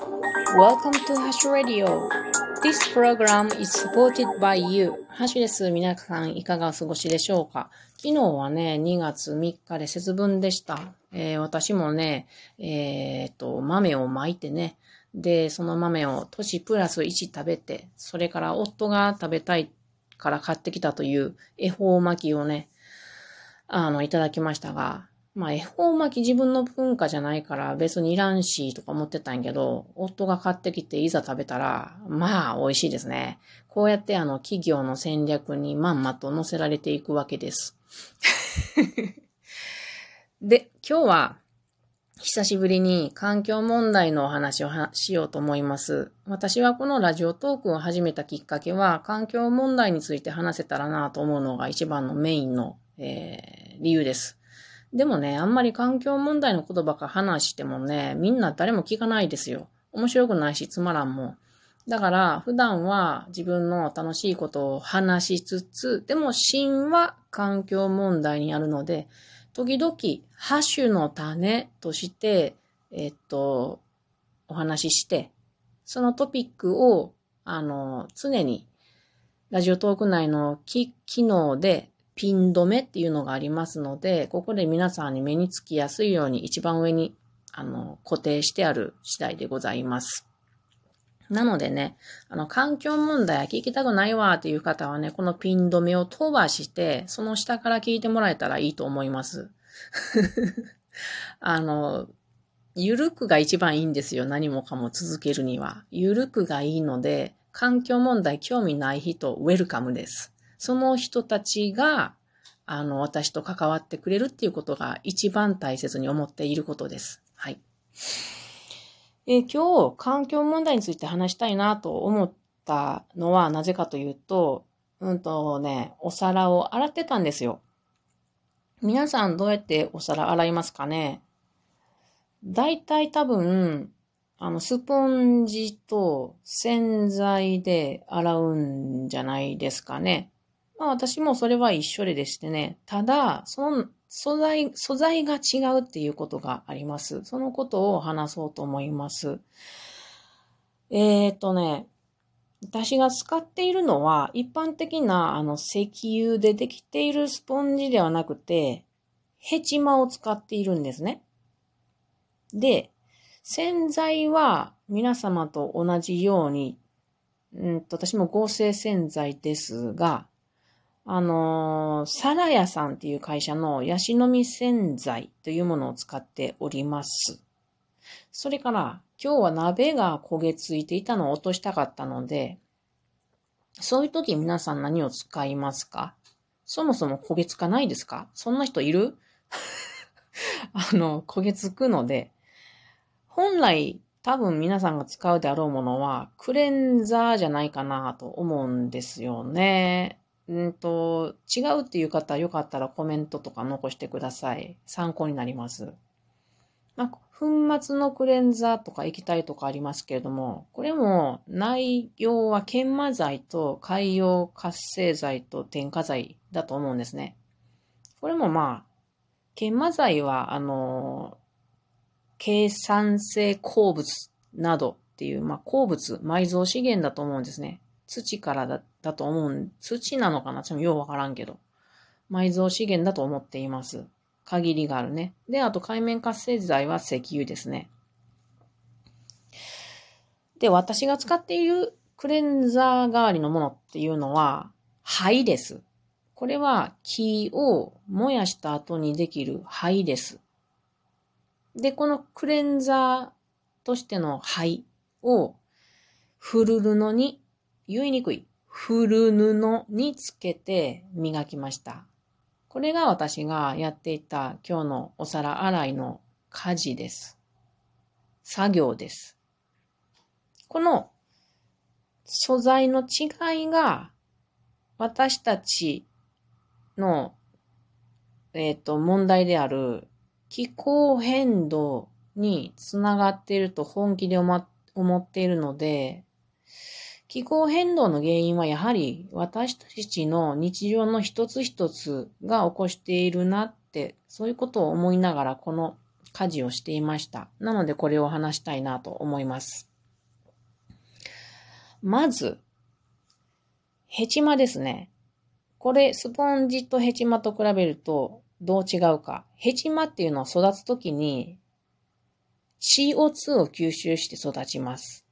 Welcome to Hash Radio. This program is supported by you. ハッシュです。皆さんいかがお過ごしでしょうか？昨日はね、2月3日で節分でした。えー、私もね、えー、っと、豆をまいてね、で、その豆を年プラス1食べて、それから夫が食べたいから買ってきたという恵方巻きをね、あの、いただきましたが、まあ、恵方巻き自分の文化じゃないから別にいらんしとか思ってたんやけど、夫が買ってきていざ食べたら、まあ、美味しいですね。こうやってあの、企業の戦略にまんまと乗せられていくわけです。で、今日は、久しぶりに環境問題のお話をしようと思います。私はこのラジオトークを始めたきっかけは、環境問題について話せたらなと思うのが一番のメインの、えー、理由です。でもね、あんまり環境問題のことばか話してもね、みんな誰も聞かないですよ。面白くないし、つまらんもん。だから、普段は自分の楽しいことを話しつつ、でも芯は環境問題にあるので、時々、ハッシュの種として、えっと、お話しして、そのトピックを、あの、常に、ラジオトーク内の機能でピン止めっていうのがありますので、ここで皆さんに目につきやすいように一番上にあの固定してある次第でございます。なのでね、あの、環境問題は聞きたくないわっていう方はね、このピン止めを飛ばして、その下から聞いてもらえたらいいと思います。あの、ゆるくが一番いいんですよ。何もかも続けるには。ゆるくがいいので、環境問題興味ない人、ウェルカムです。その人たちが、あの、私と関わってくれるっていうことが一番大切に思っていることです。はい。え、今日、環境問題について話したいなと思ったのはなぜかというと、うんとね、お皿を洗ってたんですよ。皆さんどうやってお皿洗いますかね？大体多分、あの、スポンジと洗剤で洗うんじゃないですかね。まあ私もそれは一緒ででしてね、ただ、その素材、素材が違うっていうことがあります。そのことを話そうと思います。えー、っとね、私が使っているのは、一般的なあの石油でできているスポンジではなくて、ヘチマを使っているんですね。で、洗剤は皆様と同じように、うんと私も合成洗剤ですが、あのー、サラヤさんっていう会社のヤシの実洗剤というものを使っております。それから、今日は鍋が焦げついていたのを落としたかったので、そういう時皆さん何を使いますか？そもそも焦げつかないですか？そんな人いる？あの、焦げつくので、本来多分皆さんが使うであろうものはクレンザーじゃないかなと思うんですよね。うんと、違うっていう方よかったらコメントとか残してください。参考になります。まあ、粉末のクレンザーとか液体とかありますけれども、これも内容は研磨剤と海洋活性剤と添加剤だと思うんですね。これもまあ、研磨剤は、あの、計算性鉱物などっていう、まあ、鉱物、埋蔵資源だと思うんですね。土からだだと思う。土なのかな？ちょっとようわからんけど。埋蔵資源だと思っています。限りがあるね。で、あと海面活性剤は石油ですね。で、私が使っているクレンザー代わりのものっていうのは、灰です。これは木を燃やした後にできる灰です。で、このクレンザーとしての灰をフル布に言いにくい。古布につけて磨きました。これが私がやっていた今日のお皿洗いの家事です。作業です。この素材の違いが私たちの、えっ、ー、と、問題である気候変動につながっていると本気で思っているので、気候変動の原因はやはり私たちの日常の一つ一つが起こしているなって、そういうことを思いながらこの家事をしていました。なのでこれを話したいなと思います。まず、ヘチマですね。これ、スポンジとヘチマと比べるとどう違うか。ヘチマっていうのは育つときに CO2 を吸収して育ちます。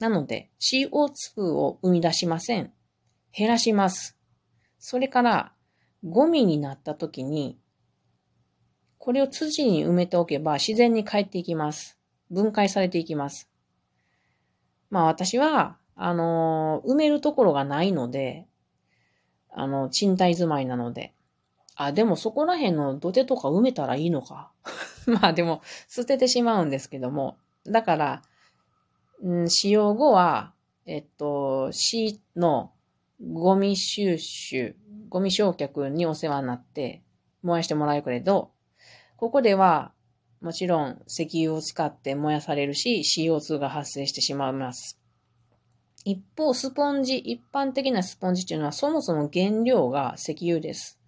なので CO2 を生み出しません。減らします。それから、ゴミになったときに、これを土に埋めておけば自然に帰っていきます。分解されていきます。まあ私は、あの埋めるところがないので、あの、賃貸住まいなので。あ、でもそこら辺の土手とか埋めたらいいのか。まあでも、捨ててしまうんですけども。だから、うん、使用後は、えっと、市のゴミ収集、ゴミ焼却にお世話になって燃やしてもらえるけれど、ここではもちろん石油を使って燃やされるし CO2 が発生してしまいます。一方、スポンジ、一般的なスポンジというのはそもそも原料が石油です。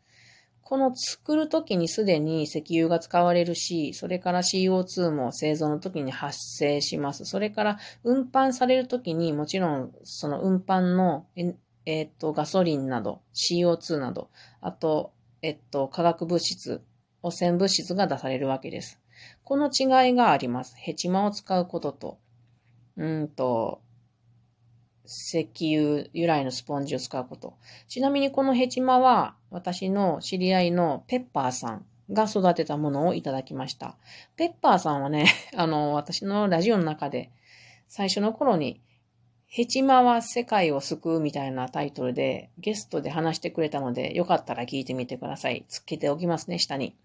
この作るときにすでに石油が使われるし、それから CO2 も製造の時に発生します。それから運搬されるときにもちろんその運搬のえっ、と、ガソリンなど、CO2 など、あと、えっと、化学物質、汚染物質が出されるわけです。この違いがあります。ヘチマを使うことと、うんと、石油由来のスポンジを使うこと。ちなみにこのヘチマは、私の知り合いのペッパーさんが育てたものをいただきました。ペッパーさんはね、あの、私のラジオの中で、最初の頃にヘチマは世界を救うみたいなタイトルでゲストで話してくれたので、よかったら聞いてみてください。つけておきますね、下に。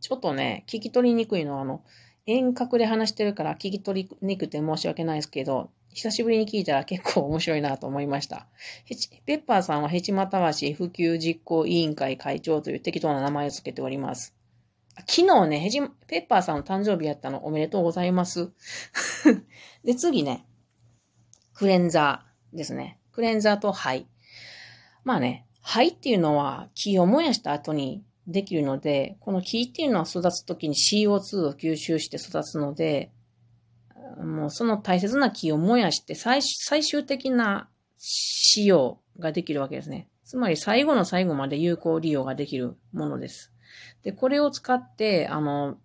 ちょっとね、聞き取りにくいのは、あの、遠隔で話してるから聞き取りにくくて申し訳ないですけど、久しぶりに聞いたら結構面白いなと思いました。ペッパーさんはヘチマたわし普及実行委員会会長という適当な名前を付けております。昨日ね、ヘジ、ペッパーさんの誕生日やったのおめでとうございます。で、次ね、クレンザーですね。クレンザーと灰。まあね、灰っていうのは木を燃やした後にできるので、この木っていうのは育つときに CO2 を吸収して育つので、その大切な木を燃やして最最終的な使用ができるわけですね。つまり最後の最後まで有効利用ができるものです。で、これを使って、あの、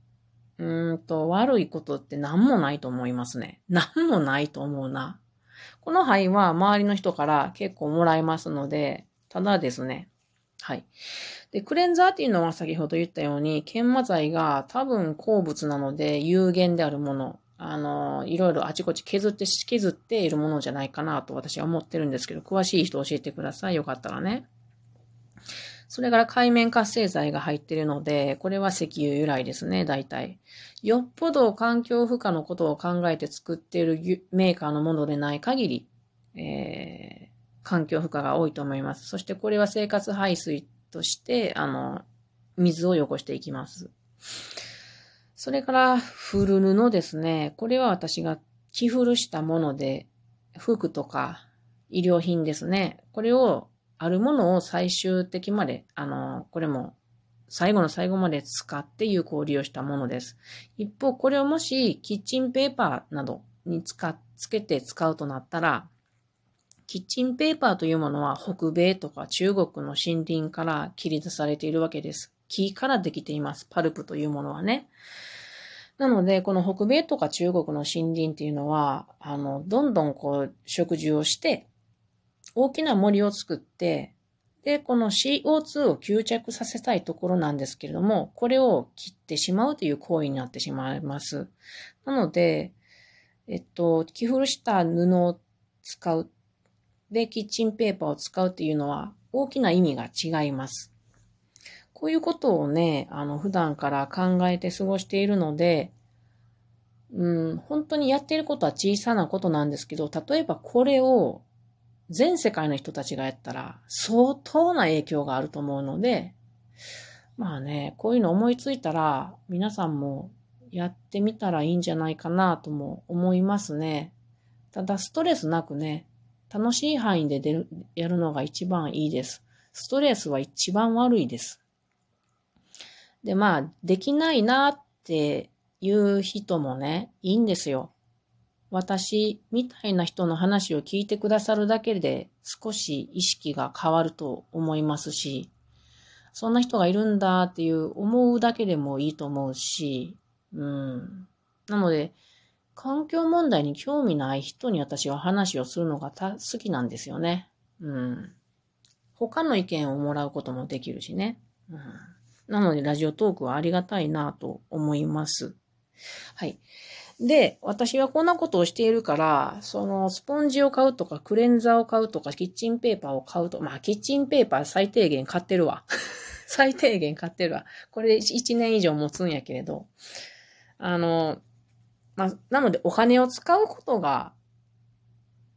うんと、悪いことって何もないと思いますね。何もないと思うな。この灰は周りの人から結構もらえますので、ただですね。はい。で、クレンザーっていうのは先ほど言ったように、研磨剤が多分鉱物なので有限であるもの、あの、いろいろあちこち削って、削っているものじゃないかなと私は思ってるんですけど、詳しい人教えてください。よかったらね。それから海面活性剤が入ってるので、これは石油由来ですね、大体。よっぽど環境負荷のことを考えて作っているメーカーのものでない限り、えー、環境負荷が多いと思います。そしてこれは生活排水として、あの、水を汚していきます。それから、古布ですね。これは私が着古したもので、服とか衣料品ですね。これをあるものを最終的まで、あの、これも最後の最後まで使って有効利用したものです。一方、これをもしキッチンペーパーなどに使っ、つけて使うとなったら、キッチンペーパーというものは北米とか中国の森林から切り出されているわけです。木からできています。パルプというものはね。なので、この北米とか中国の森林っていうのは、あの、どんどんこう、植樹をして、大きな森を作って、で、この CO2 を吸着させたいところなんですけれども、これを切ってしまうという行為になってしまいます。なので、えっと、着古した布を使う。で、キッチンペーパーを使うっていうのは大きな意味が違います。こういうことをね、あの、普段から考えて過ごしているので、うん、本当にやっていることは小さなことなんですけど、例えばこれを全世界の人たちがやったら相当な影響があると思うので、まあね、こういうの思いついたら皆さんもやってみたらいいんじゃないかなとも思いますね。ただストレスなくね、楽しい範囲で出る、やるのが一番いいです。ストレスは一番悪いです。で、まあ、できないなっていう人もね、いいんですよ。私みたいな人の話を聞いてくださるだけで少し意識が変わると思いますし、そんな人がいるんだっていう思うだけでもいいと思うし、うん。なので、環境問題に興味ない人に私は話をするのが好きなんですよね。うん。他の意見をもらうこともできるしね。うん、なので、ラジオトークはありがたいなと思います。はい。で、私はこんなことをしているから、そのスポンジを買うとか、クレンザーを買うとか、キッチンペーパーを買うと、まあ、キッチンペーパー最低限買ってるわ。最低限買ってるわ。これ1年以上持つんやけれど。あの、まあ、なのでお金を使うことが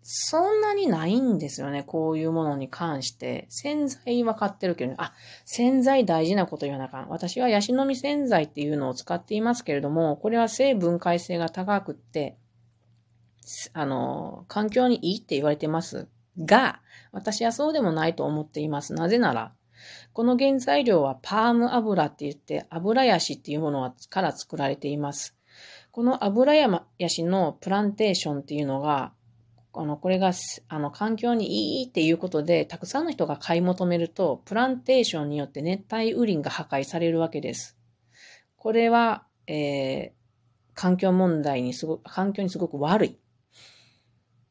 そんなにないんですよね。こういうものに関して。洗剤は買ってるけど、ね、あ、洗剤大事なこと言わなあかん。私はヤシの実洗剤っていうのを使っていますけれども、これは成分解性が高くって、あの、環境にいいって言われてますが、私はそうでもないと思っています。なぜなら、この原材料はパーム油って言って、油ヤシっていうものはから作られています。この油ヤシのプランテーションっていうのが、あの、これが、あの、環境にいいっていうことで、たくさんの人が買い求めると、プランテーションによって熱帯雨林が破壊されるわけです。これは、えー、環境問題にすごく、環境にすごく悪い。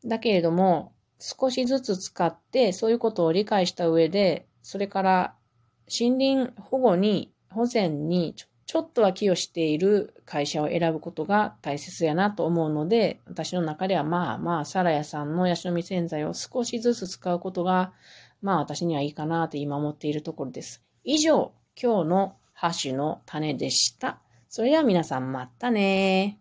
だけれども、少しずつ使って、そういうことを理解した上で、それから森林保護に、保全にちょっとは寄与している会社を選ぶことが大切やなと思うので、私の中ではまあまあ、サラヤさんのヤシの実洗剤を少しずつ使うことが、まあ私にはいいかなって今思っているところです。以上、今日のハッシュの種でした。それでは皆さんまたね